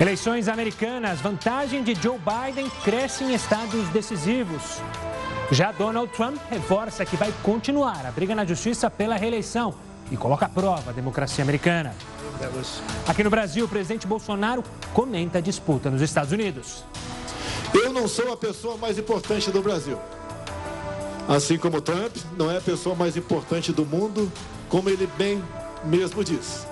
Eleições americanas, vantagem de Joe Biden cresce em estados decisivos. Já Donald Trump reforça que vai continuar a briga na justiça pela reeleição e coloca à prova a democracia americana. Aqui no Brasil, o presidente Bolsonaro comenta a disputa nos Estados Unidos. Eu não sou a pessoa mais importante do Brasil. Assim como Trump não é a pessoa mais importante do mundo, como ele bem mesmo diz.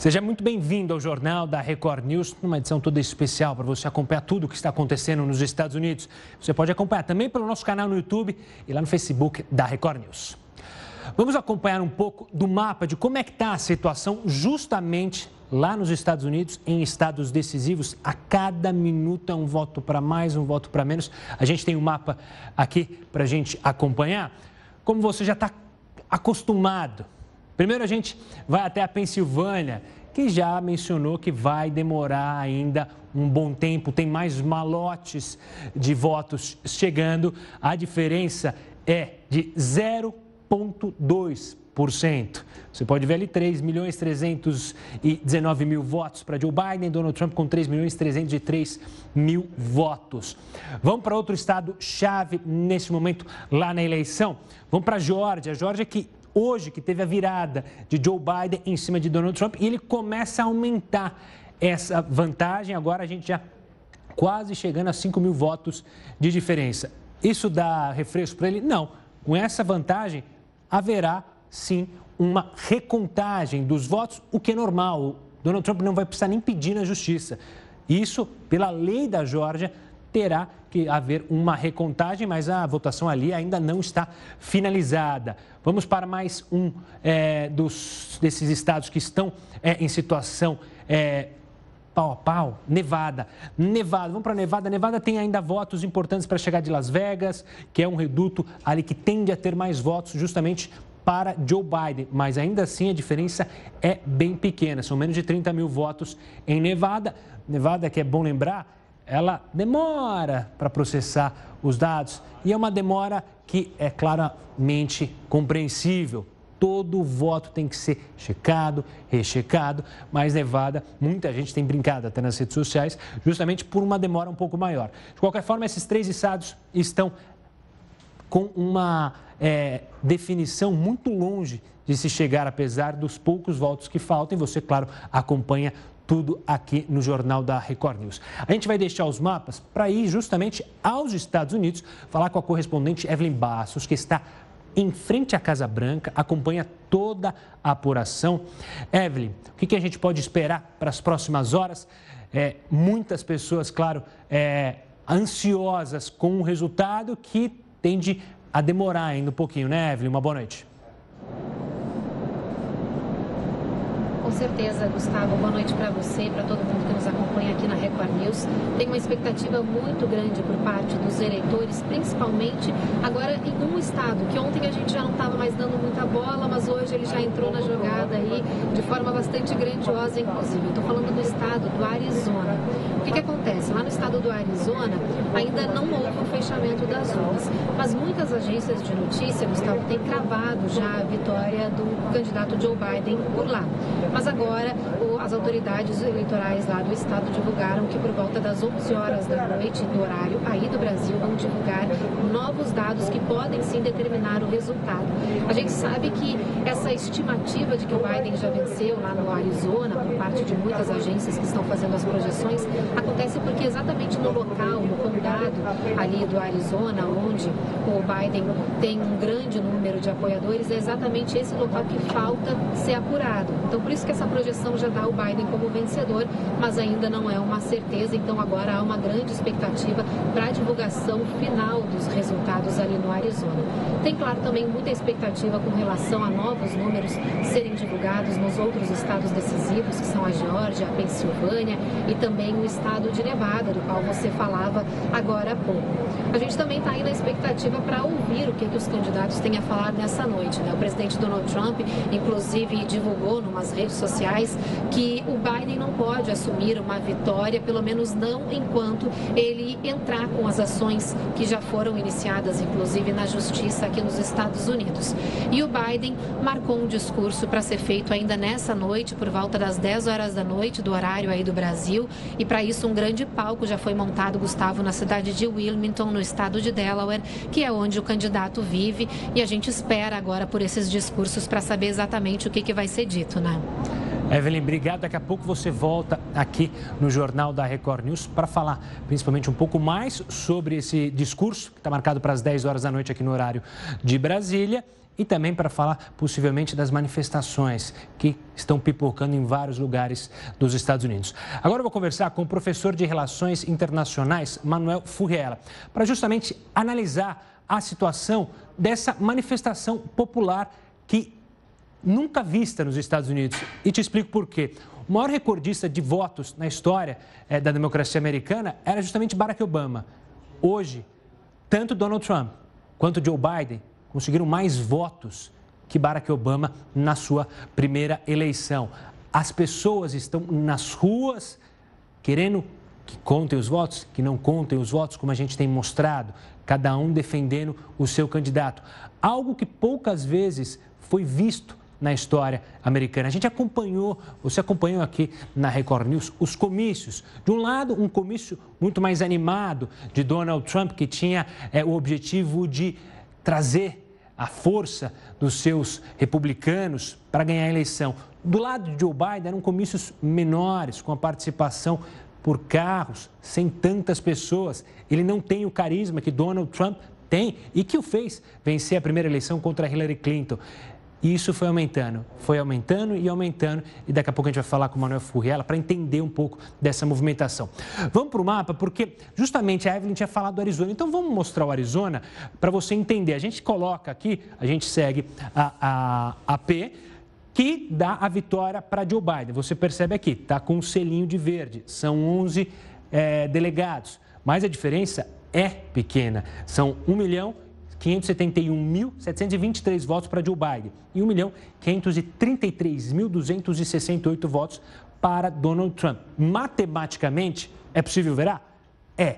Seja muito bem-vindo ao Jornal da Record News, numa edição toda especial para você acompanhar tudo o que está acontecendo nos Estados Unidos. Você pode acompanhar também pelo nosso canal no YouTube e lá no Facebook da Record News. Vamos acompanhar um pouco do mapa de como é que está a situação justamente lá nos Estados Unidos, em estados decisivos. A cada minuto é um voto para mais, um voto para menos. A gente tem um mapa aqui para a gente acompanhar. Como você já está acostumado Primeiro a gente vai até a Pensilvânia, que já mencionou que vai demorar ainda um bom tempo, tem mais malotes de votos chegando. A diferença é de 0,2%. Você pode ver ali 3 milhões 319 mil votos para Joe Biden, Donald Trump com 3 milhões 303 mil votos. Vamos para outro estado chave nesse momento lá na eleição. Vamos para a Geórgia. A que hoje que teve a virada de Joe Biden em cima de Donald Trump e ele começa a aumentar essa vantagem. Agora a gente já quase chegando a 5 mil votos de diferença. Isso dá refresco para ele? Não. Com essa vantagem, haverá sim uma recontagem dos votos, o que é normal. Donald Trump não vai precisar nem pedir na justiça. Isso, pela lei da Geórgia, terá que haver uma recontagem, mas a votação ali ainda não está finalizada. Vamos para mais um é, dos, desses estados que estão é, em situação é, pau a pau, Nevada. Nevada, vamos para Nevada. Nevada tem ainda votos importantes para chegar de Las Vegas, que é um reduto ali que tende a ter mais votos justamente para Joe Biden, mas ainda assim a diferença é bem pequena, são menos de 30 mil votos em Nevada. Nevada, que é bom lembrar, ela demora para processar os dados e é uma demora que é claramente compreensível. Todo voto tem que ser checado, rechecado, mas Nevada, muita gente tem brincado até nas redes sociais, justamente por uma demora um pouco maior. De qualquer forma, esses três estados estão com uma é, definição muito longe de se chegar, apesar dos poucos votos que faltam. E você, claro, acompanha tudo aqui no Jornal da Record News. A gente vai deixar os mapas para ir justamente aos Estados Unidos, falar com a correspondente Evelyn Bassos, que está em frente à Casa Branca, acompanha toda a apuração. Evelyn, o que, que a gente pode esperar para as próximas horas? É, muitas pessoas, claro, é, ansiosas com o resultado que tende a demorar ainda um pouquinho, né, Evelyn? Uma boa noite. Com certeza, Gustavo. Boa noite para você e para todo mundo que nos acompanha aqui na Record News. Tem uma expectativa muito grande por parte dos eleitores, principalmente agora em um estado, que ontem a gente já não estava mais dando muita bola, mas hoje ele já entrou na jogada aí de forma bastante grandiosa, inclusive. Estou falando do estado do Arizona. O que, que acontece? Lá no estado do Arizona ainda não houve o fechamento das urnas, mas muitas agências de notícia, Gustavo, têm cravado já a vitória do candidato Joe Biden por lá. Mas mas agora o, as autoridades eleitorais lá do estado divulgaram que por volta das 11 horas da noite, do horário aí do Brasil, vão divulgar novos dados que podem sim determinar o resultado. A gente sabe que essa estimativa de que o Biden já venceu lá no Arizona, por parte de muitas agências que estão fazendo as projeções, acontece porque exatamente no local, no condado ali do Arizona, onde o Biden tem um grande número de apoiadores, é exatamente esse local que falta ser apurado. Então, por isso que que essa projeção já dá o Biden como vencedor, mas ainda não é uma certeza. Então agora há uma grande expectativa para a divulgação final dos resultados ali no Arizona. Tem, claro, também muita expectativa com relação a novos números serem divulgados nos outros estados decisivos, que são a Geórgia, a Pensilvânia e também o estado de Nevada, do qual você falava agora há pouco. A gente também está aí na expectativa para ouvir o que, que os candidatos têm a falar nessa noite. Né? O presidente Donald Trump, inclusive, divulgou numas redes sociais que o Biden não pode assumir uma vitória, pelo menos não enquanto ele entrar com as ações que já foram iniciadas, inclusive na justiça aqui nos Estados Unidos. E o Biden marcou um discurso para ser feito ainda nessa noite, por volta das 10 horas da noite, do horário aí do Brasil. E para isso, um grande palco já foi montado, Gustavo, na cidade de Wilmington, no estado de Delaware, que é onde o candidato vive. E a gente espera agora por esses discursos para saber exatamente o que, que vai ser dito, né? Evelyn, obrigado. Daqui a pouco você volta aqui no Jornal da Record News para falar principalmente um pouco mais sobre esse discurso que está marcado para as 10 horas da noite aqui no horário de Brasília e também para falar possivelmente das manifestações que estão pipocando em vários lugares dos Estados Unidos. Agora eu vou conversar com o professor de Relações Internacionais, Manuel Furriela, para justamente analisar a situação dessa manifestação popular que nunca vista nos Estados Unidos. E te explico por quê. O maior recordista de votos na história é, da democracia americana era justamente Barack Obama. Hoje, tanto Donald Trump quanto Joe Biden conseguiram mais votos que Barack Obama na sua primeira eleição. As pessoas estão nas ruas querendo que contem os votos, que não contem os votos, como a gente tem mostrado, cada um defendendo o seu candidato. Algo que poucas vezes foi visto na história americana. A gente acompanhou, você acompanhou aqui na Record News, os comícios. De um lado, um comício muito mais animado de Donald Trump, que tinha é, o objetivo de trazer a força dos seus republicanos para ganhar a eleição. Do lado de Joe Biden, eram comícios menores, com a participação por carros, sem tantas pessoas. Ele não tem o carisma que Donald Trump tem e que o fez vencer a primeira eleição contra Hillary Clinton. E isso foi aumentando, foi aumentando e aumentando. E daqui a pouco a gente vai falar com o Manuel Furriela para entender um pouco dessa movimentação. Vamos para o mapa, porque justamente a Evelyn tinha falado do Arizona. Então vamos mostrar o Arizona para você entender. A gente coloca aqui, a gente segue a, a, a P, que dá a vitória para Joe Biden. Você percebe aqui, está com um selinho de verde. São 11 é, delegados. Mas a diferença é pequena. São 1 milhão 571.723 votos para Joe Biden e 1.533.268 votos para Donald Trump. Matematicamente, é possível virar? É.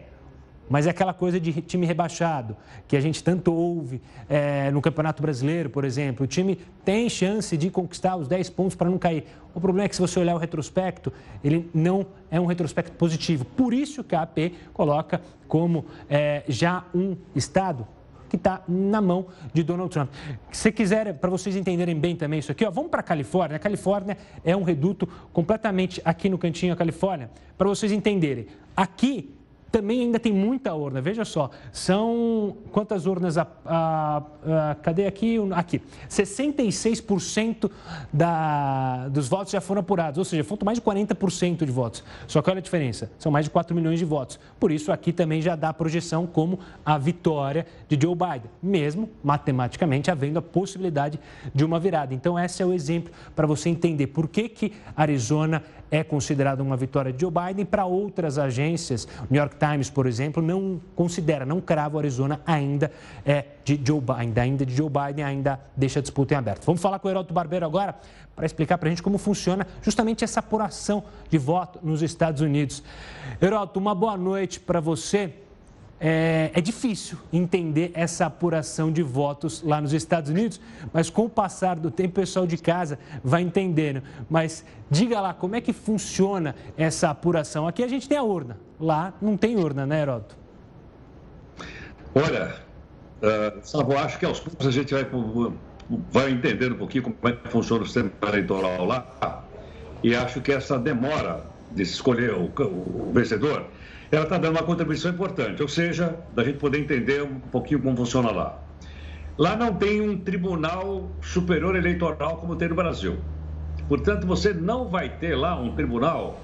Mas é aquela coisa de time rebaixado, que a gente tanto ouve é, no Campeonato Brasileiro, por exemplo. O time tem chance de conquistar os 10 pontos para não cair. O problema é que, se você olhar o retrospecto, ele não é um retrospecto positivo. Por isso que a AP coloca como é, já um estado que está na mão de Donald Trump. Se quiser, para vocês entenderem bem também isso aqui, ó, vamos para a Califórnia. A Califórnia é um reduto completamente aqui no cantinho da Califórnia, para vocês entenderem. Aqui também ainda tem muita urna. Veja só, são quantas urnas? A, a, a, cadê aqui? Aqui. 66% da, dos votos já foram apurados, ou seja, faltam mais de 40% de votos. Só que olha a diferença, são mais de 4 milhões de votos. Por isso, aqui também já dá a projeção como a vitória de Joe Biden, mesmo matematicamente havendo a possibilidade de uma virada. Então, esse é o exemplo para você entender por que, que Arizona é considerada uma vitória de Joe Biden. Para outras agências, o New York Times, por exemplo, não considera, não crava o Arizona ainda é de Joe Biden, ainda de Joe Biden, ainda deixa a disputa em aberto. Vamos falar com o Heródoto Barbeiro agora para explicar para a gente como funciona justamente essa apuração de voto nos Estados Unidos. Heródoto, uma boa noite para você é, é, difícil entender essa apuração de votos lá nos Estados Unidos, mas com o passar do tempo, o pessoal de casa vai entendendo. Mas diga lá, como é que funciona essa apuração? Aqui a gente tem a urna, lá não tem urna, né, Heródoto? Olha, uh, Savo, acho que aos poucos a gente vai, vai entender um pouquinho como é que funciona o sistema eleitoral lá. E acho que essa demora de escolher o, o vencedor ela está dando uma contribuição importante, ou seja, da gente poder entender um pouquinho como funciona lá. Lá não tem um tribunal superior eleitoral como tem no Brasil. Portanto, você não vai ter lá um tribunal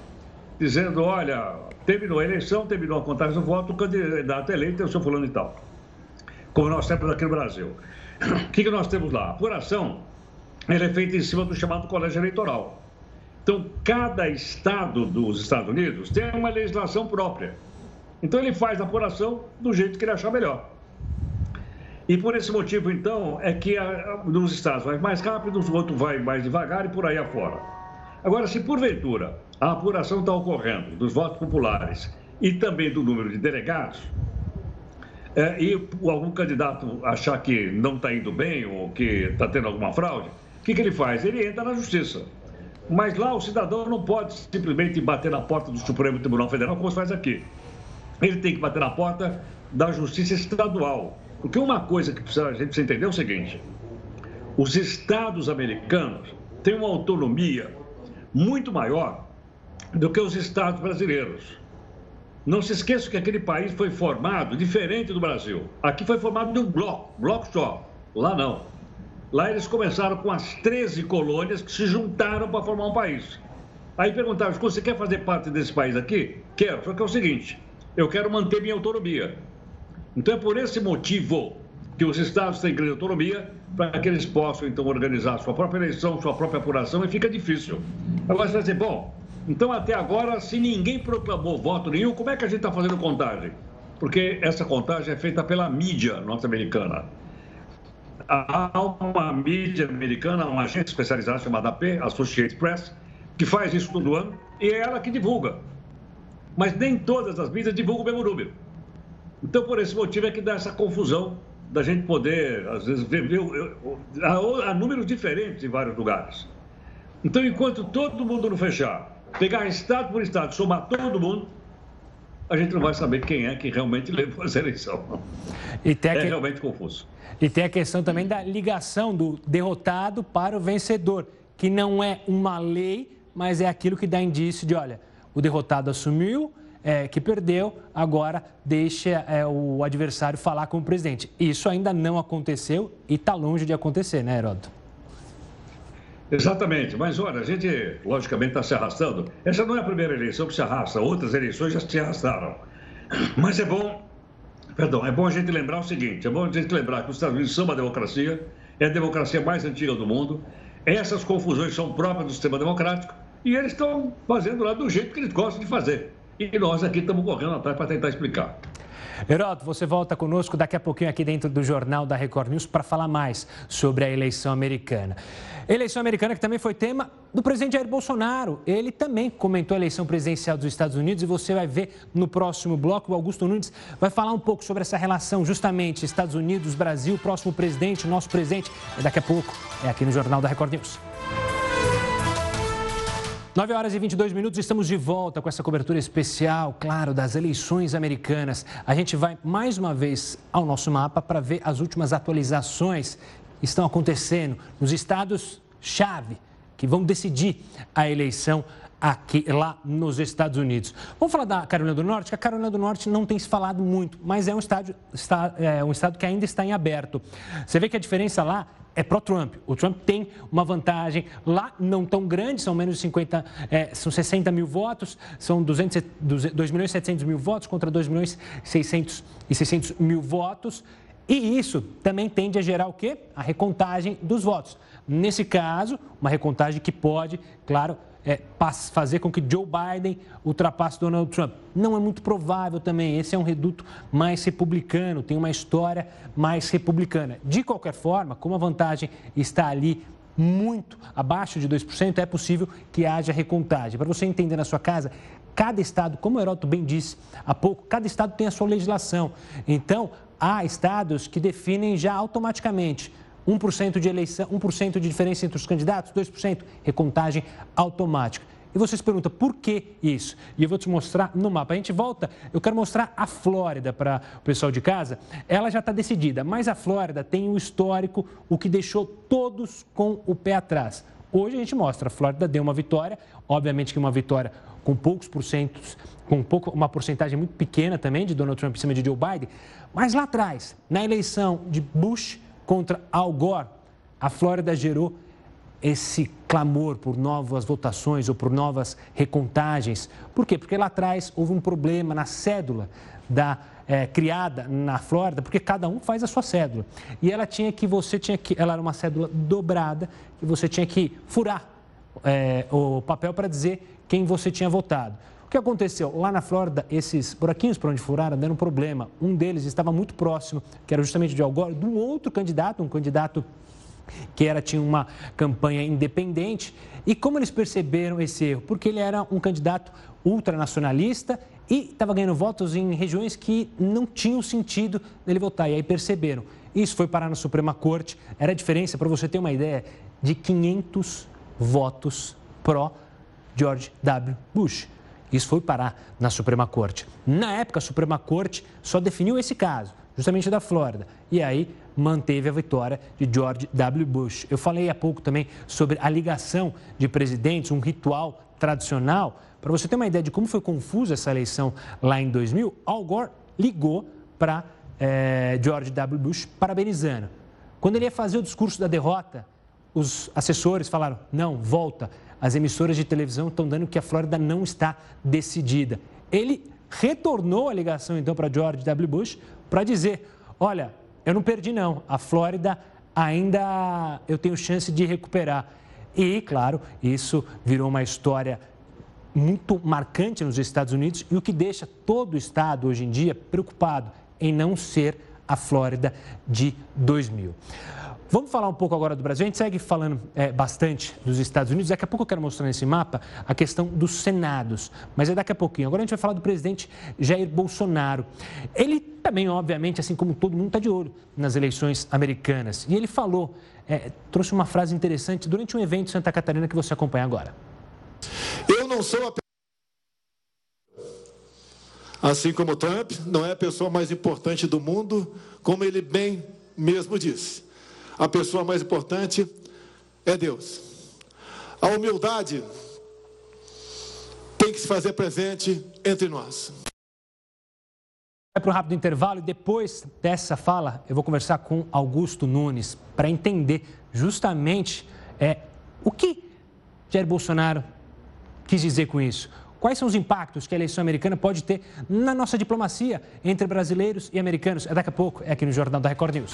dizendo, olha, terminou a eleição, terminou a contagem do voto, o candidato eleito é o seu fulano e tal. Como nós temos aqui no Brasil. O que, que nós temos lá? A apuração ela é feita em cima do chamado colégio eleitoral. Então, cada estado dos Estados Unidos tem uma legislação própria. Então, ele faz a apuração do jeito que ele achar melhor. E por esse motivo, então, é que a, nos estados vai mais rápido, os outros vai mais devagar e por aí afora. Agora, se porventura a apuração está ocorrendo dos votos populares e também do número de delegados, é, e algum candidato achar que não está indo bem ou que está tendo alguma fraude, o que, que ele faz? Ele entra na justiça. Mas lá o cidadão não pode simplesmente bater na porta do Supremo Tribunal Federal, como se faz aqui. Ele tem que bater na porta da justiça estadual. Porque uma coisa que a gente precisa entender é o seguinte: os estados americanos têm uma autonomia muito maior do que os estados brasileiros. Não se esqueça que aquele país foi formado diferente do Brasil. Aqui foi formado de um bloco, bloco só. Lá não. Lá eles começaram com as 13 colônias que se juntaram para formar um país. Aí perguntaram, você quer fazer parte desse país aqui? Quero, só que é o seguinte, eu quero manter minha autonomia. Então é por esse motivo que os estados têm grande autonomia para que eles possam então organizar sua própria eleição, sua própria apuração e fica difícil. Agora você vai dizer, bom, então até agora, se ninguém proclamou voto nenhum, como é que a gente está fazendo contagem? Porque essa contagem é feita pela mídia norte-americana. Há uma mídia americana, uma agência especializada chamada AP, Associated Press, que faz isso todo ano e é ela que divulga. Mas nem todas as mídias divulgam o mesmo número. Então, por esse motivo é que dá essa confusão da gente poder, às vezes, ver, ver há, há números diferentes em vários lugares. Então, enquanto todo mundo não fechar, pegar estado por estado, somar todo mundo, a gente não vai saber quem é que realmente levou essa eleição. é que... realmente confuso. E tem a questão também da ligação do derrotado para o vencedor, que não é uma lei, mas é aquilo que dá indício de, olha, o derrotado assumiu, é, que perdeu, agora deixa é, o adversário falar com o presidente. Isso ainda não aconteceu e está longe de acontecer, né, Heródoto? Exatamente, mas olha, a gente logicamente está se arrastando. Essa não é a primeira eleição que se arrasta, outras eleições já se arrastaram. Mas é bom, perdão, é bom a gente lembrar o seguinte: é bom a gente lembrar que os Estados Unidos são uma democracia, é a democracia mais antiga do mundo. Essas confusões são próprias do sistema democrático e eles estão fazendo lá do jeito que eles gostam de fazer. E nós aqui estamos correndo atrás para tentar explicar. Heroto, você volta conosco daqui a pouquinho aqui dentro do Jornal da Record News para falar mais sobre a eleição americana. Eleição americana que também foi tema do presidente Jair Bolsonaro. Ele também comentou a eleição presidencial dos Estados Unidos e você vai ver no próximo bloco. O Augusto Nunes vai falar um pouco sobre essa relação, justamente Estados Unidos, Brasil, próximo presidente, nosso presidente. Daqui a pouco é aqui no Jornal da Record News. 9 horas e 22 minutos, estamos de volta com essa cobertura especial, claro, das eleições americanas. A gente vai mais uma vez ao nosso mapa para ver as últimas atualizações que estão acontecendo nos estados-chave que vão decidir a eleição aqui lá nos Estados Unidos. Vamos falar da Carolina do Norte, que a Carolina do Norte não tem se falado muito, mas é um, estado, está, é um estado que ainda está em aberto. Você vê que a diferença lá é pró-Trump. O Trump tem uma vantagem lá não tão grande, são menos de 50, é, são 60 mil votos, são 200, 2 milhões e 700 mil votos contra 2 milhões 600 e 600 mil votos. E isso também tende a gerar o quê? A recontagem dos votos. Nesse caso, uma recontagem que pode, claro, é, fazer com que Joe Biden ultrapasse Donald Trump. Não é muito provável também. Esse é um reduto mais republicano, tem uma história mais republicana. De qualquer forma, como a vantagem está ali muito abaixo de 2%, é possível que haja recontagem. Para você entender na sua casa, cada estado, como o Heródoto bem disse há pouco, cada estado tem a sua legislação. Então, há estados que definem já automaticamente 1% de eleição, 1% de diferença entre os candidatos, 2%, recontagem automática. E você se pergunta por que isso? E eu vou te mostrar no mapa. A gente volta, eu quero mostrar a Flórida para o pessoal de casa. Ela já está decidida, mas a Flórida tem o histórico, o que deixou todos com o pé atrás. Hoje a gente mostra, a Flórida deu uma vitória, obviamente que uma vitória com poucos porcentos, com pouco, uma porcentagem muito pequena também de Donald Trump em cima de Joe Biden, mas lá atrás, na eleição de Bush contra Al Gore, a Flórida gerou esse clamor por novas votações ou por novas recontagens. Por quê? Porque lá atrás houve um problema na cédula da é, criada na Flórida, porque cada um faz a sua cédula. E ela tinha que, você tinha que, ela era uma cédula dobrada e você tinha que furar é, o papel para dizer quem você tinha votado. O que aconteceu? Lá na Flórida, esses buraquinhos para onde furaram deram um problema. Um deles estava muito próximo, que era justamente de Al Gore, de um outro candidato, um candidato que era, tinha uma campanha independente. E como eles perceberam esse erro? Porque ele era um candidato ultranacionalista e estava ganhando votos em regiões que não tinham sentido dele votar. E aí perceberam. Isso foi parar na Suprema Corte. Era a diferença, para você ter uma ideia, de 500 votos pró George W. Bush. Isso foi parar na Suprema Corte. Na época, a Suprema Corte só definiu esse caso, justamente da Flórida. E aí manteve a vitória de George W. Bush. Eu falei há pouco também sobre a ligação de presidentes, um ritual tradicional. Para você ter uma ideia de como foi confusa essa eleição lá em 2000, Al Gore ligou para eh, George W. Bush parabenizando. Quando ele ia fazer o discurso da derrota, os assessores falaram: não, volta. As emissoras de televisão estão dando que a Flórida não está decidida. Ele retornou a ligação então para George W. Bush para dizer: olha, eu não perdi não, a Flórida ainda eu tenho chance de recuperar. E, claro, isso virou uma história muito marcante nos Estados Unidos e o que deixa todo o estado hoje em dia preocupado em não ser a Flórida de 2000. Vamos falar um pouco agora do Brasil. A gente segue falando é, bastante dos Estados Unidos. Daqui a pouco eu quero mostrar nesse mapa a questão dos senados, mas é daqui a pouquinho. Agora a gente vai falar do presidente Jair Bolsonaro. Ele também, obviamente, assim como todo mundo, está de olho nas eleições americanas. E ele falou, é, trouxe uma frase interessante durante um evento em Santa Catarina que você acompanha agora. Eu não sou a Assim como Trump não é a pessoa mais importante do mundo, como ele bem mesmo disse a pessoa mais importante é Deus. A humildade tem que se fazer presente entre nós. Vai para um rápido intervalo e depois dessa fala eu vou conversar com Augusto Nunes para entender justamente é, o que Jair Bolsonaro quis dizer com isso. Quais são os impactos que a eleição americana pode ter na nossa diplomacia entre brasileiros e americanos? É daqui a pouco, é aqui no Jornal da Record News.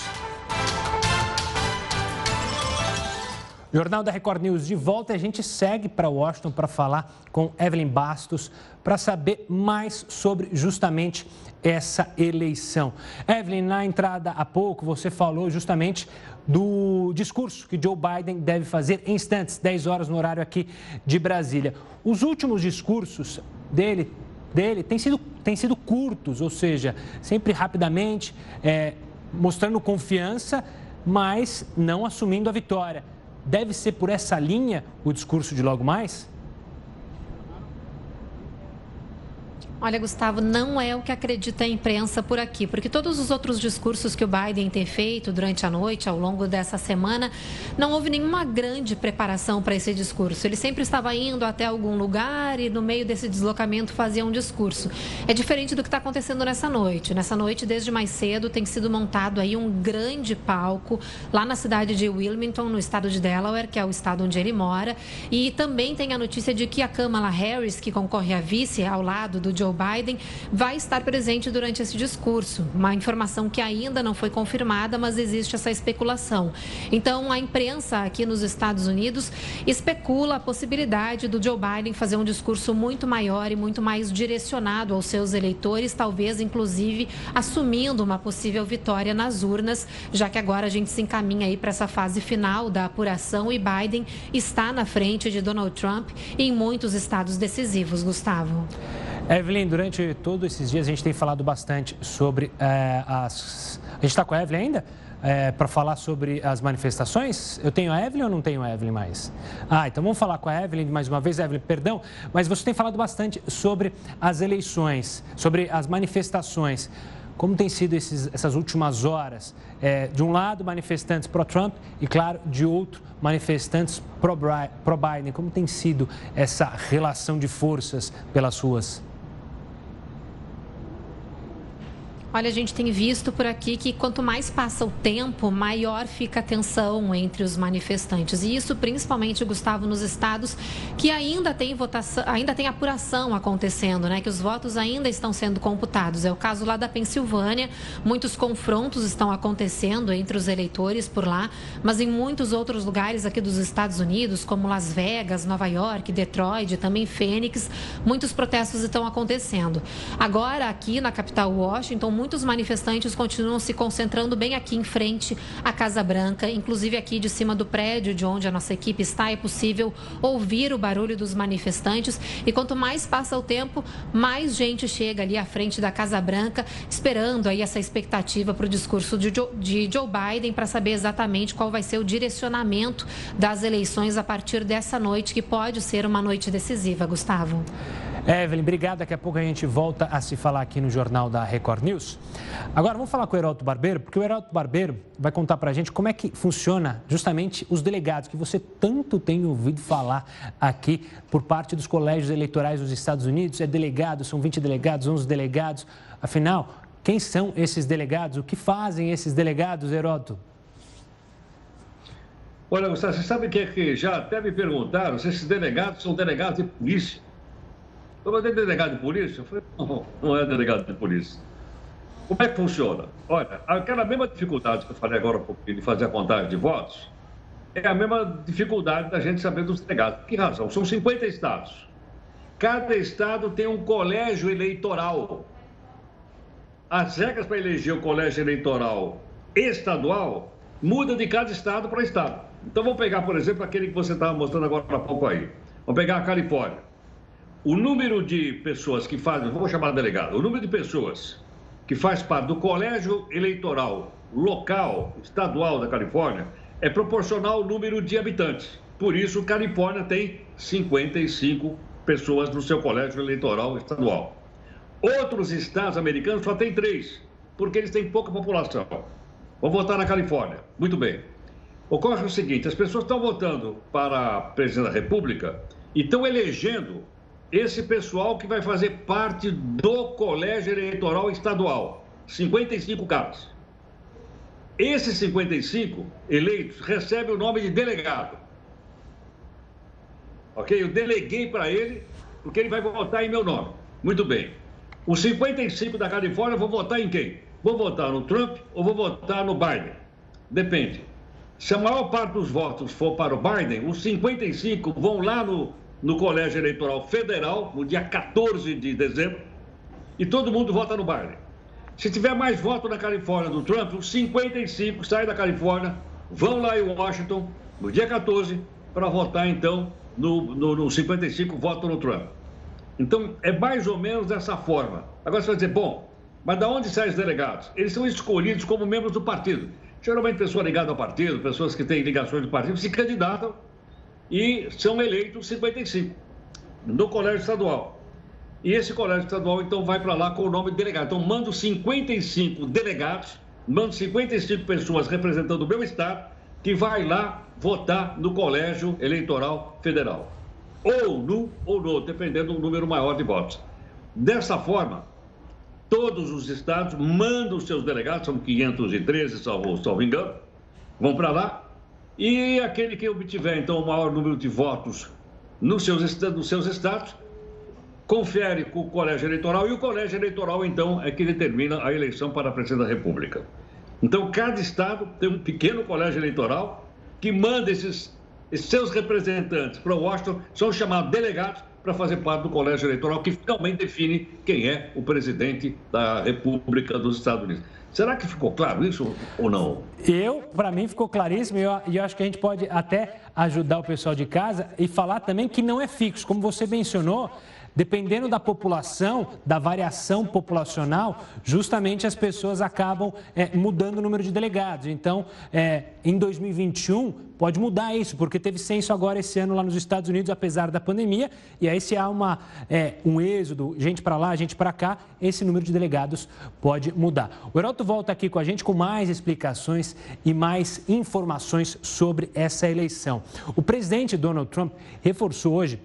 Jornal da Record News de volta e a gente segue para Washington para falar com Evelyn Bastos para saber mais sobre justamente essa eleição. Evelyn, na entrada há pouco você falou justamente do discurso que Joe Biden deve fazer em instantes, 10 horas no horário aqui de Brasília. Os últimos discursos dele dele têm sido, têm sido curtos, ou seja, sempre rapidamente, é, mostrando confiança, mas não assumindo a vitória. Deve ser por essa linha o discurso de logo mais? Olha, Gustavo, não é o que acredita a imprensa por aqui, porque todos os outros discursos que o Biden tem feito durante a noite, ao longo dessa semana, não houve nenhuma grande preparação para esse discurso. Ele sempre estava indo até algum lugar e, no meio desse deslocamento, fazia um discurso. É diferente do que está acontecendo nessa noite. Nessa noite, desde mais cedo, tem sido montado aí um grande palco lá na cidade de Wilmington, no estado de Delaware, que é o estado onde ele mora. E também tem a notícia de que a Kamala Harris, que concorre a vice ao lado do Joe Biden vai estar presente durante esse discurso. Uma informação que ainda não foi confirmada, mas existe essa especulação. Então, a imprensa aqui nos Estados Unidos especula a possibilidade do Joe Biden fazer um discurso muito maior e muito mais direcionado aos seus eleitores, talvez inclusive assumindo uma possível vitória nas urnas, já que agora a gente se encaminha aí para essa fase final da apuração e Biden está na frente de Donald Trump em muitos estados decisivos, Gustavo. Evelyn, durante todos esses dias a gente tem falado bastante sobre é, as. A gente está com a Evelyn ainda? É, para falar sobre as manifestações? Eu tenho a Evelyn ou não tenho a Evelyn mais? Ah, então vamos falar com a Evelyn mais uma vez. Evelyn, perdão, mas você tem falado bastante sobre as eleições, sobre as manifestações. Como tem sido esses, essas últimas horas? É, de um lado, manifestantes pró-Trump e, claro, de outro, manifestantes pró-Biden. Como tem sido essa relação de forças pelas ruas? Olha, a gente tem visto por aqui que quanto mais passa o tempo, maior fica a tensão entre os manifestantes. E isso principalmente, Gustavo, nos estados que ainda tem votação, ainda tem apuração acontecendo, né? Que os votos ainda estão sendo computados. É o caso lá da Pensilvânia. Muitos confrontos estão acontecendo entre os eleitores por lá, mas em muitos outros lugares aqui dos Estados Unidos, como Las Vegas, Nova York, Detroit, também Fênix, muitos protestos estão acontecendo. Agora, aqui na capital Washington, muitos manifestantes continuam se concentrando bem aqui em frente à Casa Branca, inclusive aqui de cima do prédio de onde a nossa equipe está, é possível ouvir o barulho dos manifestantes. E quanto mais passa o tempo, mais gente chega ali à frente da Casa Branca, esperando aí essa expectativa para o discurso de Joe, de Joe Biden para saber exatamente qual vai ser o direcionamento das eleições a partir dessa noite, que pode ser uma noite decisiva, Gustavo. Evelyn, obrigado. Daqui a pouco a gente volta a se falar aqui no Jornal da Record News. Agora vamos falar com o Heraldo Barbeiro, porque o Heraldo Barbeiro vai contar para a gente como é que funciona justamente os delegados, que você tanto tem ouvido falar aqui por parte dos colégios eleitorais dos Estados Unidos. É delegado, são 20 delegados, 11 delegados. Afinal, quem são esses delegados? O que fazem esses delegados, Heródoto? Olha, você sabe que, é que já até me perguntaram se esses delegados são delegados de polícia. Eu é delegado de polícia? Eu falei, não, não é delegado de polícia. Como é que funciona? Olha, aquela mesma dificuldade que eu falei agora um pouquinho de fazer a contagem de votos, é a mesma dificuldade da gente saber dos delegados. Por que razão? São 50 estados. Cada estado tem um colégio eleitoral. As regras para eleger o colégio eleitoral estadual mudam de cada estado para estado. Então vamos pegar, por exemplo, aquele que você estava mostrando agora há pouco aí. Vamos pegar a Califórnia. O número de pessoas que fazem, vou chamar de delegado, o número de pessoas que faz parte do colégio eleitoral local, estadual da Califórnia, é proporcional ao número de habitantes. Por isso, Califórnia tem 55 pessoas no seu colégio eleitoral estadual. Outros estados americanos só têm três, porque eles têm pouca população. Vou votar na Califórnia. Muito bem. Ocorre o seguinte: as pessoas estão votando para presidente da República e estão elegendo esse pessoal que vai fazer parte do colégio eleitoral estadual. 55 caras. Esses 55 eleitos recebem o nome de delegado. Ok? Eu deleguei para ele, porque ele vai votar em meu nome. Muito bem. Os 55 da Califórnia, vou votar em quem? Vou votar no Trump ou vou votar no Biden? Depende. Se a maior parte dos votos for para o Biden, os 55 vão lá no, no Colégio Eleitoral Federal, no dia 14 de dezembro, e todo mundo vota no Biden. Se tiver mais voto na Califórnia do Trump, os 55 saem da Califórnia, vão lá em Washington, no dia 14, para votar, então, no, no, no 55 voto no Trump. Então, é mais ou menos dessa forma. Agora você vai dizer, bom, mas de onde saem os delegados? Eles são escolhidos como membros do partido. Geralmente, pessoas ligadas ao partido, pessoas que têm ligações do partido, se candidatam e são eleitos 55 no colégio estadual. E esse colégio estadual, então, vai para lá com o nome de delegado. Então, mando 55 delegados, mando 55 pessoas representando o meu estado, que vai lá votar no colégio eleitoral federal. Ou no ou no, dependendo do número maior de votos. Dessa forma, Todos os estados mandam seus delegados, são 513, salvo, salvo engano, vão para lá. E aquele que obtiver, então, o maior número de votos nos seus, nos seus estados, confere com o colégio eleitoral e o colégio eleitoral, então, é que determina a eleição para a presidente da República. Então, cada estado tem um pequeno colégio eleitoral que manda esses, esses seus representantes para Washington, são chamados delegados, para fazer parte do colégio eleitoral que finalmente define quem é o presidente da República dos Estados Unidos. Será que ficou claro isso ou não? Eu, para mim, ficou claríssimo e eu, eu, acho que a gente pode até ajudar o pessoal de casa e falar também que não é fixo. Como você mencionou, Dependendo da população, da variação populacional, justamente as pessoas acabam é, mudando o número de delegados. Então, é, em 2021, pode mudar isso, porque teve censo agora esse ano lá nos Estados Unidos, apesar da pandemia, e aí se há uma, é, um êxodo, gente para lá, gente para cá, esse número de delegados pode mudar. O Heroto volta aqui com a gente com mais explicações e mais informações sobre essa eleição. O presidente Donald Trump reforçou hoje,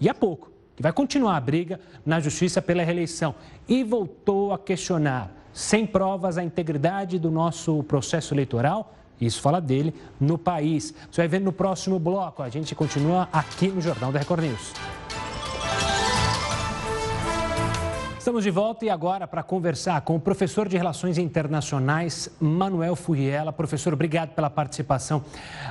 e há pouco, que vai continuar a briga na justiça pela reeleição. E voltou a questionar, sem provas, a integridade do nosso processo eleitoral. Isso fala dele no país. Você vai ver no próximo bloco. A gente continua aqui no Jornal da Record News. Estamos de volta e agora para conversar com o professor de Relações Internacionais, Manuel Furriela. Professor, obrigado pela participação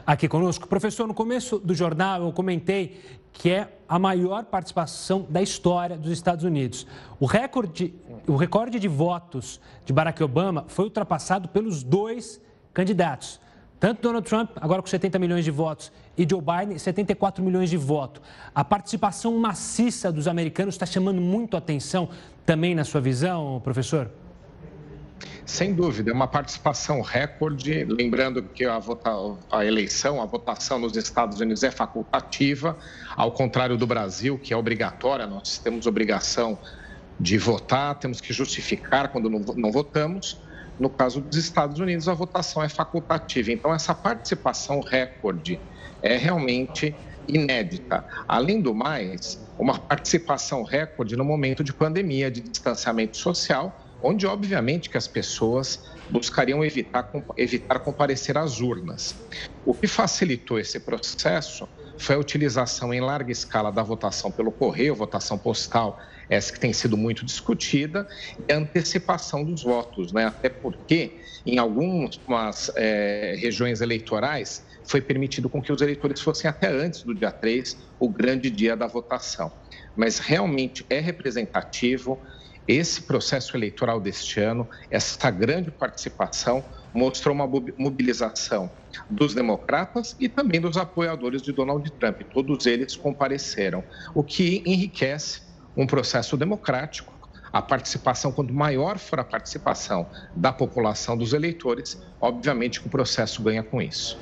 aqui conosco. Professor, no começo do jornal eu comentei que é a maior participação da história dos Estados Unidos. O recorde, o recorde de votos de Barack Obama foi ultrapassado pelos dois candidatos. Tanto Donald Trump, agora com 70 milhões de votos, e Joe Biden, 74 milhões de votos. A participação maciça dos americanos está chamando muito atenção também na sua visão, professor? Sem dúvida, é uma participação recorde. Lembrando que a, vota... a, eleição, a votação nos Estados Unidos é facultativa, ao contrário do Brasil, que é obrigatória. Nós temos obrigação de votar, temos que justificar quando não, não votamos. No caso dos Estados Unidos, a votação é facultativa. Então, essa participação recorde é realmente inédita. Além do mais, uma participação recorde no momento de pandemia, de distanciamento social onde obviamente que as pessoas buscariam evitar, evitar comparecer às urnas. O que facilitou esse processo foi a utilização em larga escala da votação pelo correio, votação postal, essa que tem sido muito discutida, e a antecipação dos votos, né? até porque em algumas é, regiões eleitorais foi permitido com que os eleitores fossem até antes do dia 3, o grande dia da votação. Mas realmente é representativo, esse processo eleitoral deste ano, essa grande participação, mostrou uma mobilização dos democratas e também dos apoiadores de Donald Trump. Todos eles compareceram, o que enriquece um processo democrático. A participação, quanto maior for a participação da população dos eleitores, obviamente que o processo ganha com isso.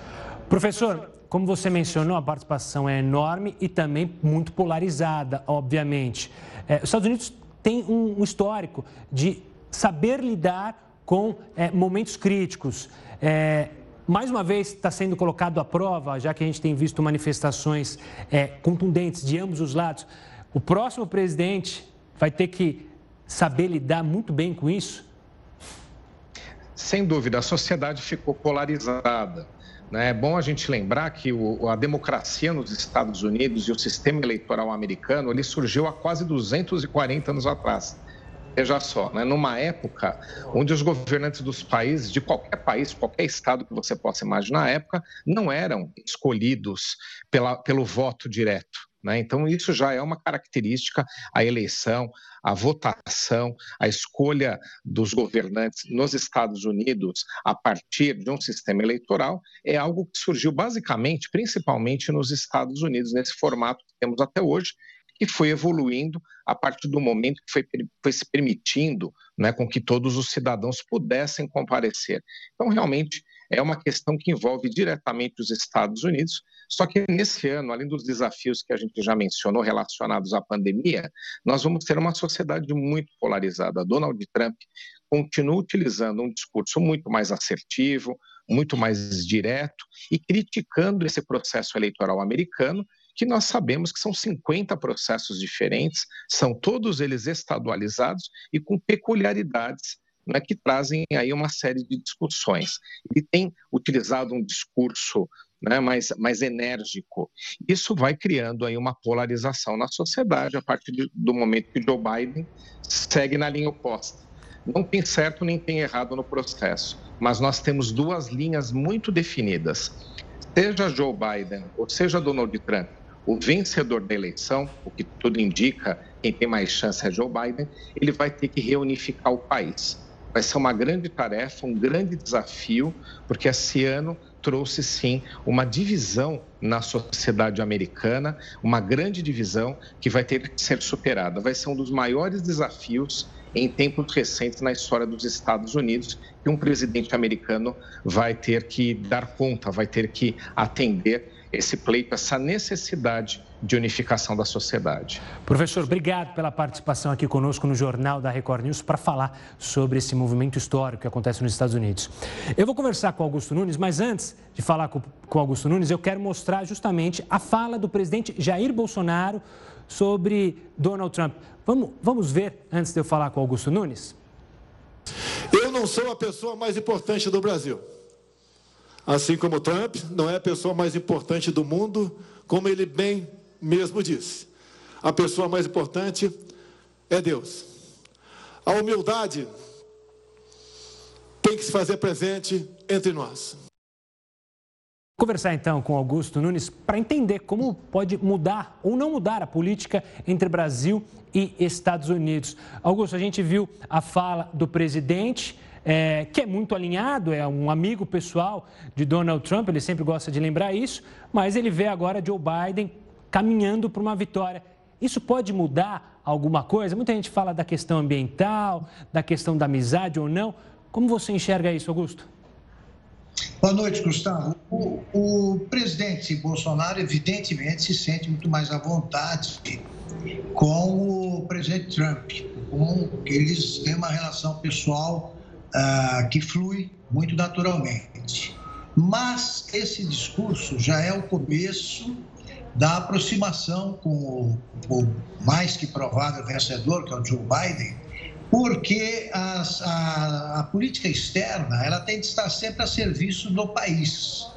Professor, como você mencionou, a participação é enorme e também muito polarizada, obviamente. É, os Estados Unidos tem um, histórico de saber lidar com é, momentos críticos. É, mais uma vez está sendo colocado à prova, já que a gente tem visto manifestações é, contundentes de ambos os lados. O próximo presidente vai ter que saber lidar muito bem com isso? Sem dúvida, a sociedade ficou polarizada. Né? É bom a gente lembrar que o, a democracia nos Estados Unidos e o sistema eleitoral americano ele surgiu há quase 240 anos atrás. Veja só, né? numa época onde os governantes dos países, de qualquer país, qualquer estado que você possa imaginar na época, não eram escolhidos pela, pelo voto direto. Né? Então, isso já é uma característica, a eleição, a votação, a escolha dos governantes nos Estados Unidos a partir de um sistema eleitoral é algo que surgiu basicamente, principalmente nos Estados Unidos, nesse formato que temos até hoje, que foi evoluindo a partir do momento que foi, foi se permitindo né, com que todos os cidadãos pudessem comparecer. Então, realmente, é uma questão que envolve diretamente os Estados Unidos, só que nesse ano, além dos desafios que a gente já mencionou relacionados à pandemia, nós vamos ter uma sociedade muito polarizada. Donald Trump continua utilizando um discurso muito mais assertivo, muito mais direto e criticando esse processo eleitoral americano, que nós sabemos que são 50 processos diferentes, são todos eles estadualizados e com peculiaridades né, que trazem aí uma série de discussões. Ele tem utilizado um discurso né, mais, mais enérgico. Isso vai criando aí uma polarização na sociedade a partir de, do momento que Joe Biden segue na linha oposta. Não tem certo nem tem errado no processo, mas nós temos duas linhas muito definidas. Seja Joe Biden ou seja Donald Trump, o vencedor da eleição, o que tudo indica, quem tem mais chance é Joe Biden, ele vai ter que reunificar o país. Vai ser uma grande tarefa, um grande desafio, porque esse ano trouxe sim uma divisão na sociedade americana, uma grande divisão que vai ter que ser superada. Vai ser um dos maiores desafios em tempos recentes na história dos Estados Unidos que um presidente americano vai ter que dar conta, vai ter que atender esse pleito, essa necessidade de unificação da sociedade. Professor, obrigado pela participação aqui conosco no Jornal da Record News para falar sobre esse movimento histórico que acontece nos Estados Unidos. Eu vou conversar com Augusto Nunes, mas antes de falar com, com Augusto Nunes, eu quero mostrar justamente a fala do presidente Jair Bolsonaro sobre Donald Trump. Vamos, vamos ver antes de eu falar com Augusto Nunes? Eu não sou a pessoa mais importante do Brasil. Assim como Trump não é a pessoa mais importante do mundo, como ele bem mesmo disse. A pessoa mais importante é Deus. A humildade tem que se fazer presente entre nós. Conversar então com Augusto Nunes para entender como pode mudar ou não mudar a política entre Brasil e Estados Unidos. Augusto, a gente viu a fala do presidente. É, que é muito alinhado, é um amigo pessoal de Donald Trump, ele sempre gosta de lembrar isso, mas ele vê agora Joe Biden caminhando para uma vitória. Isso pode mudar alguma coisa? Muita gente fala da questão ambiental, da questão da amizade ou não. Como você enxerga isso, Augusto? Boa noite, Gustavo. O, o, presidente Bolsonaro, evidentemente, se sente muito mais à vontade com o presidente Trump, com eles têm uma relação pessoal uh, que flui muito naturalmente. Mas esse discurso já é o começo da aproximação com o, o mais que provável vencedor, que é o Joe Biden, porque as, a, a, política externa ela tem de estar sempre a serviço do país.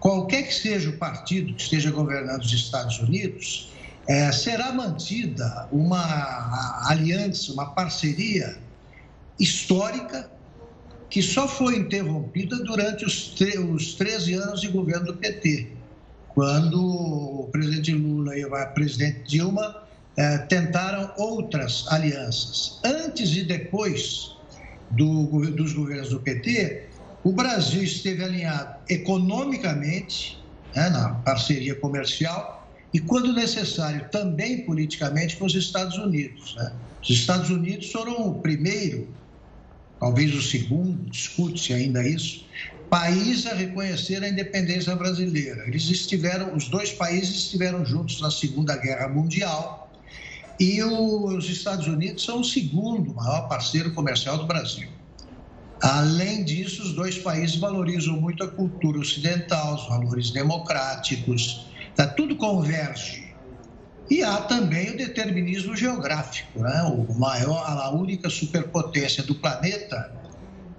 Qualquer que seja o partido que esteja governando os Estados Unidos, é, será mantida uma aliança, uma parceria histórica que só foi interrompida durante os, os 13 anos de governo do PT, quando o presidente Lula e a presidente Dilma é, tentaram outras alianças. Antes e depois do, dos governos do PT, o Brasil esteve alinhado economicamente, né, na parceria comercial, e, quando necessário, também politicamente com os Estados Unidos. Né? Os Estados Unidos foram o primeiro, talvez o segundo, discute-se ainda isso, país a reconhecer a independência brasileira. Eles estiveram, os dois países estiveram juntos na Segunda Guerra Mundial e os Estados Unidos são o segundo maior parceiro comercial do Brasil. Além disso, os dois países valorizam muito a cultura ocidental, os valores democráticos, tá, tudo converge. E há também o determinismo geográfico, né? o maior, a única superpotência do planeta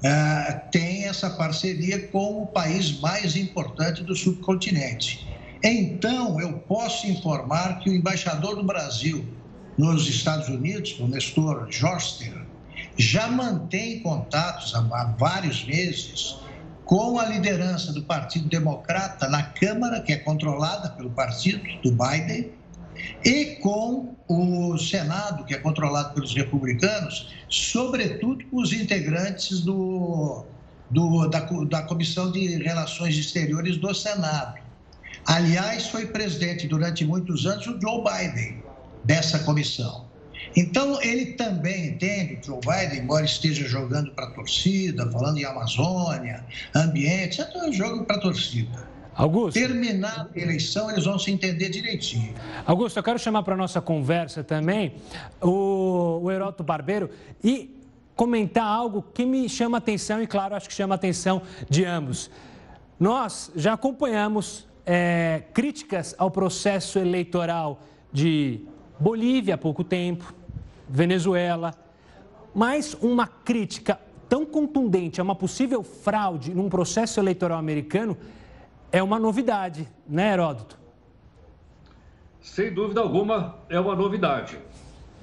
é, tem essa parceria com o país mais importante do subcontinente. Então, eu posso informar que o embaixador do Brasil nos Estados Unidos, o Nestor Joster, já mantém contatos há vários meses com a liderança do Partido Democrata na Câmara, que é controlada pelo partido do Biden, e com o Senado, que é controlado pelos republicanos, sobretudo com os integrantes do, do, da, da Comissão de Relações Exteriores do Senado. Aliás, foi presidente durante muitos anos o Joe Biden dessa comissão. Então, ele também entende que o Biden, embora esteja jogando para a torcida, falando em Amazônia, ambiente, é jogo para a torcida. Augusto. Terminar a eleição, eles vão se entender direitinho. Augusto, eu quero chamar para a nossa conversa também o, o Heroto Barbeiro e comentar algo que me chama a atenção e, claro, acho que chama a atenção de ambos. Nós já acompanhamos é, críticas ao processo eleitoral de Bolívia há pouco tempo, Venezuela. Mas uma crítica tão contundente a uma possível fraude num processo eleitoral americano é uma novidade, né, Heródoto? Sem dúvida alguma, é uma novidade.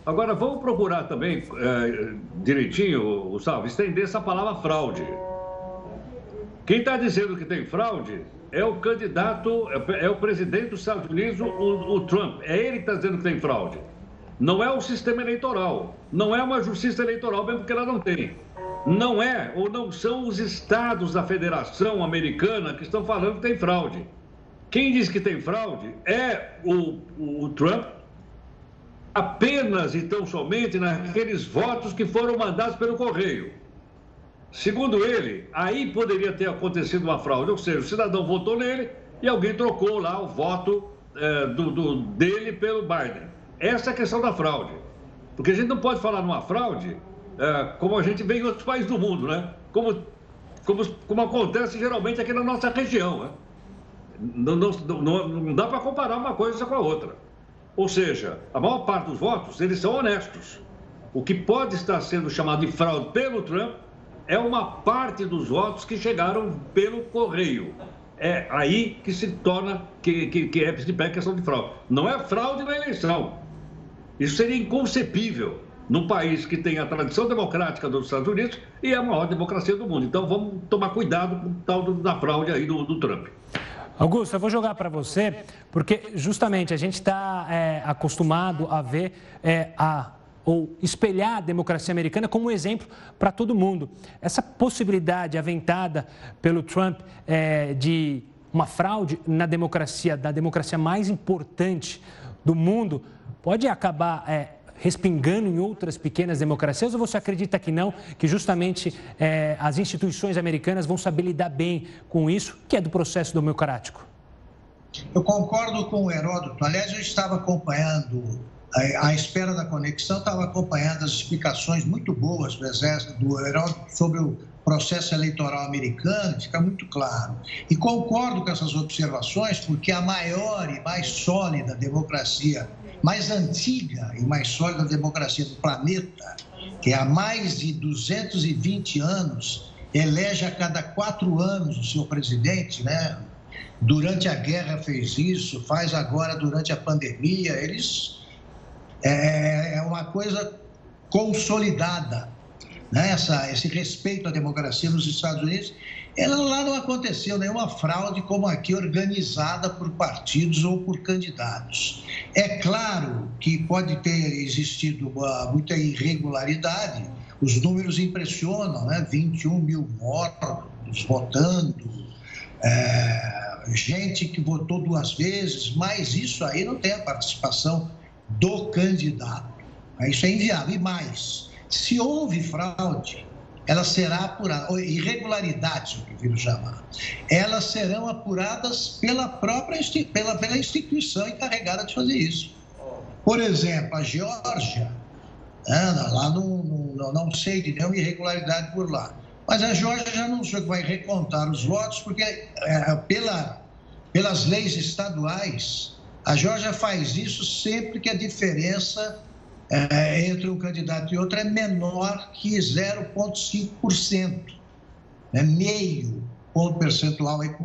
Agora, vamos procurar também, é, direitinho, Gustavo, estender essa palavra fraude. Quem está dizendo que tem fraude é o candidato, é o presidente dos Estados Unidos, o, o Trump. É ele que está dizendo que tem fraude. Não é o sistema eleitoral. Não é uma justiça eleitoral, mesmo porque ela não tem. Não é ou não são os estados da Federação Americana que estão falando que tem fraude. Quem diz que tem fraude é o, o, o Trump, apenas e tão somente naqueles votos que foram mandados pelo correio. Segundo ele, aí poderia ter acontecido uma fraude, ou seja, o cidadão votou nele e alguém trocou lá o voto é, do, do, dele pelo Biden. Essa é a questão da fraude. Porque a gente não pode falar numa fraude é, como a gente vê em outros países do mundo, né? Como, como, como acontece geralmente aqui na nossa região. Né? Não, não, não, não dá para comparar uma coisa com a outra. Ou seja, a maior parte dos votos, eles são honestos. O que pode estar sendo chamado de fraude pelo Trump é uma parte dos votos que chegaram pelo correio. É aí que se torna, que, que, que é se pega questão de fraude. Não é fraude na eleição. Isso seria inconcebível num país que tem a tradição democrática dos Estados Unidos e é a maior democracia do mundo. Então vamos tomar cuidado com o tal da fraude aí do, do Trump. Augusto, eu vou jogar para você, porque justamente a gente está é, acostumado a ver é, a ou espelhar a democracia americana como um exemplo para todo mundo. Essa possibilidade aventada pelo Trump é, de uma fraude na democracia, da democracia mais importante do mundo, pode acabar é, respingando em outras pequenas democracias ou você acredita que não, que justamente é, as instituições americanas vão saber lidar bem com isso, que é do processo democrático? Eu concordo com o Heródoto. Aliás, eu estava acompanhando à espera da conexão, estava acompanhando as explicações muito boas do Exército, do Heródoto, sobre o processo eleitoral americano, fica muito claro. E concordo com essas observações, porque a maior e mais sólida democracia, mais antiga e mais sólida democracia do planeta, que há mais de 220 anos elege a cada quatro anos o seu presidente, né? Durante a guerra fez isso, faz agora durante a pandemia. Eles é, é uma coisa consolidada. Né? Essa, esse respeito à democracia nos Estados Unidos, ela lá não aconteceu nenhuma fraude como aqui organizada por partidos ou por candidatos. É claro que pode ter existido uma, muita irregularidade, os números impressionam, né? 21 mil mortos votando, é, gente que votou duas vezes, mas isso aí não tem a participação do candidato. Isso é inviável. E mais, se houve fraude, ela será apurada, irregularidades, o que viro chamar, elas serão apuradas pela própria pela, pela instituição encarregada de fazer isso. Por exemplo, a Geórgia, né, lá não, não, não sei de nenhuma irregularidade por lá, mas a Geórgia já sei que vai recontar os votos, porque é, pela, pelas leis estaduais, a Georgia faz isso sempre que a diferença é, entre um candidato e outro é menor que 0,5%. Né? Meio ponto percentual é,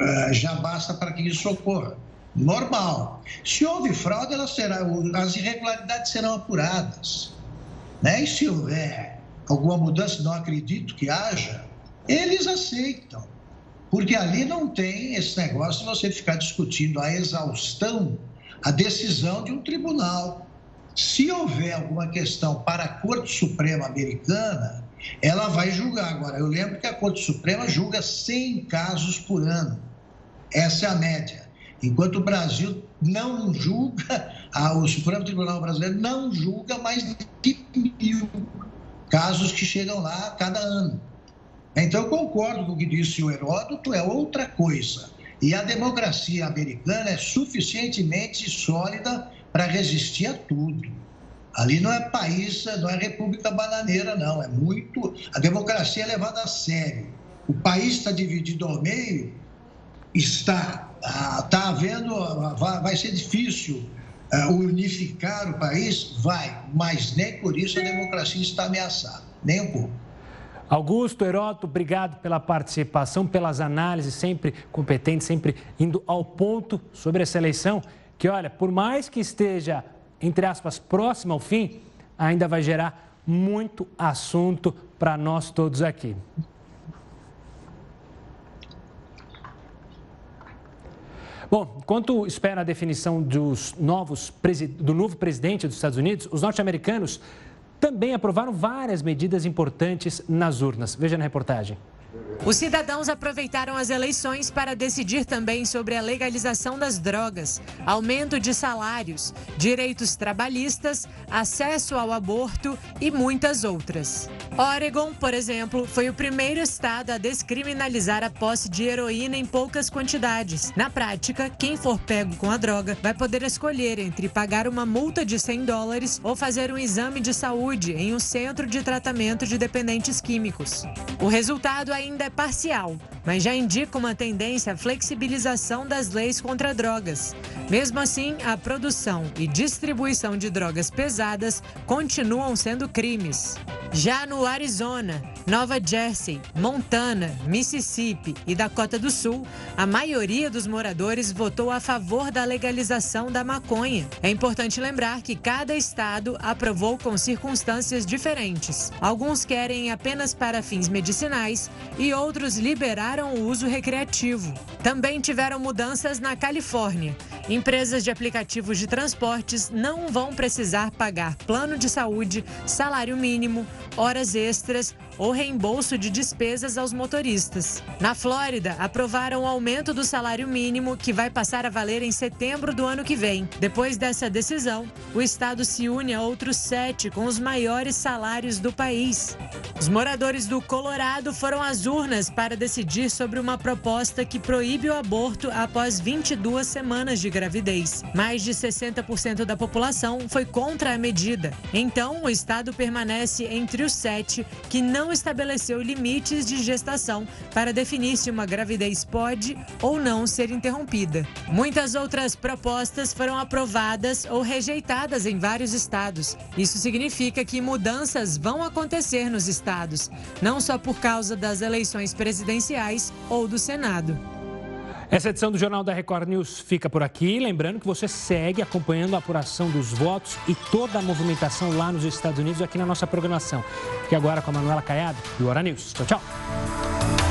é, já basta para que isso ocorra. Normal. Se houve fraude, ela será, as irregularidades serão apuradas. Né? E se houver alguma mudança, não acredito que haja, eles aceitam. Porque ali não tem esse negócio de você ficar discutindo a exaustão, a decisão de um tribunal. Se houver alguma questão para a Corte Suprema Americana, ela vai julgar. Agora, eu lembro que a Corte Suprema julga 100 casos por ano. Essa é a média. Enquanto o Brasil não julga, o Supremo Tribunal Brasileiro não julga mais de mil casos que chegam lá a cada ano. Então, eu concordo com o que disse o Heródoto, é outra coisa. E a democracia americana é suficientemente sólida para resistir a tudo. Ali não é país, não é república bananeira, não. É muito. A democracia é levada a sério. O país está dividido ao meio, está. Está havendo. Vai ser difícil é, unificar o país? Vai, mas nem por isso a democracia está ameaçada, nem um pouco. Augusto, Heroto, obrigado pela participação, pelas análises sempre competentes, sempre indo ao ponto sobre essa eleição, que olha, por mais que esteja, entre aspas, próxima ao fim, ainda vai gerar muito assunto para nós todos aqui. Bom, enquanto espera a definição dos novos, do novo presidente dos Estados Unidos, os norte-americanos também aprovaram várias medidas importantes nas urnas. Veja na reportagem. Os cidadãos aproveitaram as eleições para decidir também sobre a legalização das drogas, aumento de salários, direitos trabalhistas, acesso ao aborto e muitas outras. Oregon, por exemplo, foi o primeiro estado a descriminalizar a posse de heroína em poucas quantidades. Na prática, quem for pego com a droga vai poder escolher entre pagar uma multa de 100 dólares ou fazer um exame de saúde em um centro de tratamento de dependentes químicos. O resultado ainda é parcial, mas já indica uma tendência à flexibilização das leis contra drogas. Mesmo assim, a produção e distribuição de drogas pesadas continuam sendo crimes. Já no Arizona, Nova Jersey, Montana, Mississippi e Dakota do Sul, a maioria dos moradores votou a favor da legalização da maconha. É importante lembrar que cada estado aprovou com circunstâncias diferentes. Alguns querem apenas para fins medicinais e outros liberar limitaram o uso recreativo. Também tiveram mudanças na Califórnia. Empresas de aplicativos de transportes não vão precisar pagar plano de saúde, salário mínimo, horas extras ou reembolso de despesas aos motoristas. Na Flórida, aprovaram o aumento do salário mínimo, que vai passar a valer em setembro do ano que vem. Depois dessa decisão, o estado se une a outros sete com os maiores salários do país. Os moradores do Colorado foram às urnas para decidir sobre uma proposta que proíbe o aborto após 22 semanas de gravidez. Mais de 60% da população foi contra a medida. Então, o estado permanece entre os sete que não estabeleceu limites de gestação para definir se uma gravidez pode ou não ser interrompida. Muitas outras propostas foram aprovadas ou rejeitadas em vários estados. Isso significa que mudanças vão acontecer nos estados, não só por causa das eleições presidenciais ou do Senado. Essa edição do Jornal da Record News fica por aqui. Lembrando que você segue acompanhando a apuração dos votos e toda a movimentação lá nos Estados Unidos aqui na nossa programação. Fique agora com a Manuela Caiado e o Hora News. Tchau, tchau.